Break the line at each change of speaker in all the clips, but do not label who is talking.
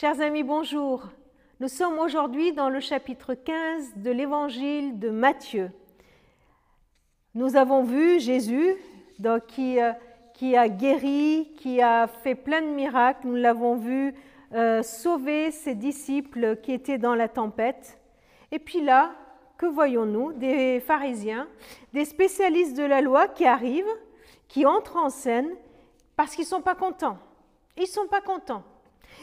Chers amis, bonjour. Nous sommes aujourd'hui dans le chapitre 15 de l'évangile de Matthieu. Nous avons vu Jésus qui, euh, qui, a guéri, qui a fait plein de miracles. Nous l'avons vu euh, sauver ses disciples qui étaient dans la tempête. Et puis là, que voyons-nous? Des pharisiens, des spécialistes de la loi qui arrivent, qui entrent en scène parce qu'ils ne sont pas contents. Ils ne sont pas contents.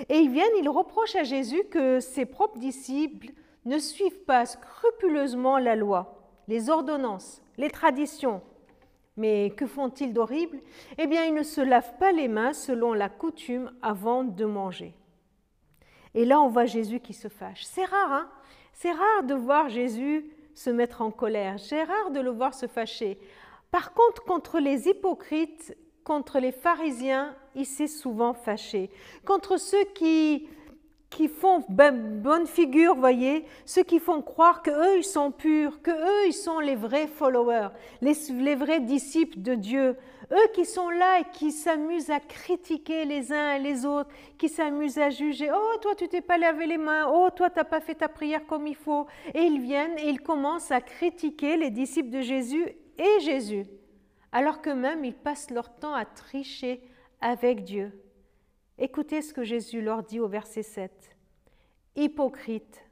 Et ils viennent, ils reprochent à Jésus que ses propres disciples ne suivent pas scrupuleusement la loi, les ordonnances, les traditions. Mais que font-ils d'horrible? Eh bien, ils ne se lavent pas les mains selon la coutume avant de manger. Et là, on voit Jésus qui se fâche. C'est rare, hein? C'est rare de voir Jésus se mettre en colère. C'est rare de le voir se fâcher. Par contre, contre les hypocrites, contre les pharisiens, il s'est souvent fâché. Contre ceux qui, qui font ben, bonne figure, voyez, ceux qui font croire que eux ils sont purs, que eux ils sont les vrais followers, les, vrais disciples de Dieu, eux qui sont là et qui s'amusent à critiquer les uns et les autres, qui s'amusent à juger. Oh, toi tu t'es pas lavé les mains. Oh, toi tu n'as pas fait ta prière comme il faut. Et ils viennent et ils commencent à critiquer les disciples de Jésus et Jésus alors que même ils passent leur temps à tricher avec Dieu. Écoutez ce que Jésus leur dit au verset 7. Hypocrite.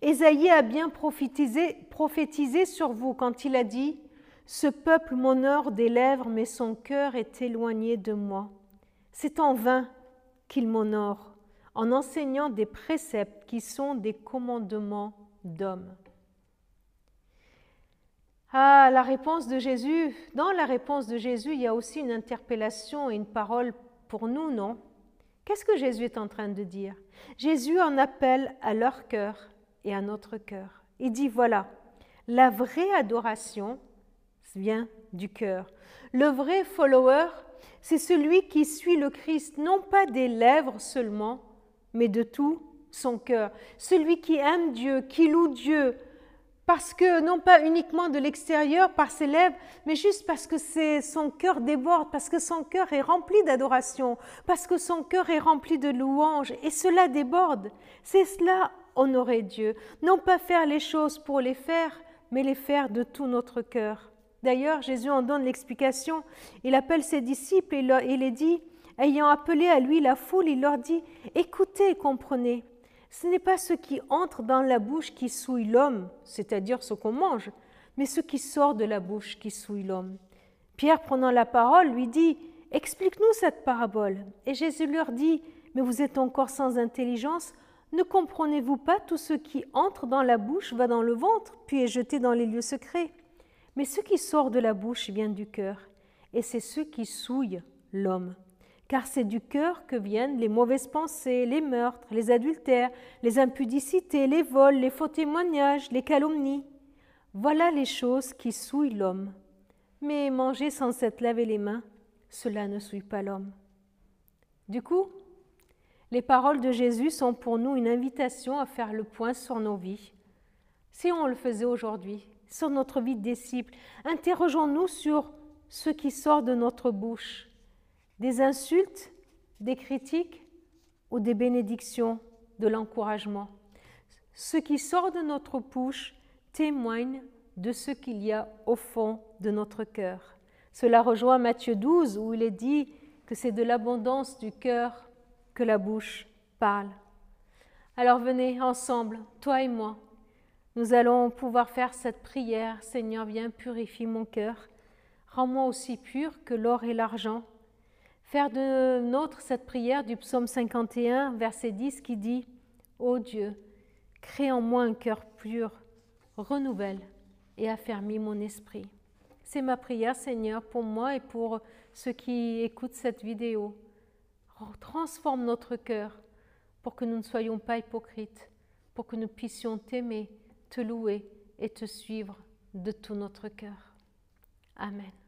Ésaïe a bien prophétisé, prophétisé sur vous quand il a dit Ce peuple m'honore des lèvres, mais son cœur est éloigné de moi. C'est en vain qu'il m'honore, en enseignant des préceptes qui sont des commandements d'hommes. Ah, la réponse de Jésus, dans la réponse de Jésus, il y a aussi une interpellation et une parole pour nous, non? Qu'est-ce que Jésus est en train de dire? Jésus en appelle à leur cœur et à notre cœur. Il dit, voilà, la vraie adoration vient du cœur. Le vrai follower, c'est celui qui suit le Christ, non pas des lèvres seulement, mais de tout son cœur. Celui qui aime Dieu, qui loue Dieu, parce que non pas uniquement de l'extérieur par ses lèvres, mais juste parce que son cœur déborde, parce que son cœur est rempli d'adoration, parce que son cœur est rempli de louanges, et cela déborde. C'est cela honorer Dieu, non pas faire les choses pour les faire, mais les faire de tout notre cœur. D'ailleurs, Jésus en donne l'explication. Il appelle ses disciples et il les dit, ayant appelé à lui la foule, il leur dit, écoutez et comprenez. Ce n'est pas ce qui entre dans la bouche qui souille l'homme, c'est-à-dire ce qu'on mange, mais ce qui sort de la bouche qui souille l'homme. Pierre, prenant la parole, lui dit Explique-nous cette parabole. Et Jésus leur dit Mais vous êtes encore sans intelligence Ne comprenez-vous pas tout ce qui entre dans la bouche va dans le ventre, puis est jeté dans les lieux secrets? Mais ce qui sort de la bouche vient du cœur, et c'est ce qui souille l'homme car c'est du cœur que viennent les mauvaises pensées, les meurtres, les adultères, les impudicités, les vols, les faux témoignages, les calomnies. Voilà les choses qui souillent l'homme. Mais manger sans s'être lavé les mains, cela ne souille pas l'homme. Du coup, les paroles de Jésus sont pour nous une invitation à faire le point sur nos vies. Si on le faisait aujourd'hui, sur notre vie de disciple, interrogeons-nous sur ce qui sort de notre bouche des insultes, des critiques ou des bénédictions, de l'encouragement. Ce qui sort de notre bouche témoigne de ce qu'il y a au fond de notre cœur. Cela rejoint Matthieu 12 où il est dit que c'est de l'abondance du cœur que la bouche parle. Alors venez ensemble, toi et moi. Nous allons pouvoir faire cette prière. Seigneur, viens, purifie mon cœur. Rends-moi aussi pur que l'or et l'argent faire de nôtre cette prière du psaume 51, verset 10 qui dit Ô Dieu, crée en moi un cœur pur, renouvelle et affermis mon esprit. C'est ma prière, Seigneur, pour moi et pour ceux qui écoutent cette vidéo. Transforme notre cœur pour que nous ne soyons pas hypocrites, pour que nous puissions t'aimer, te louer et te suivre de tout notre cœur. Amen.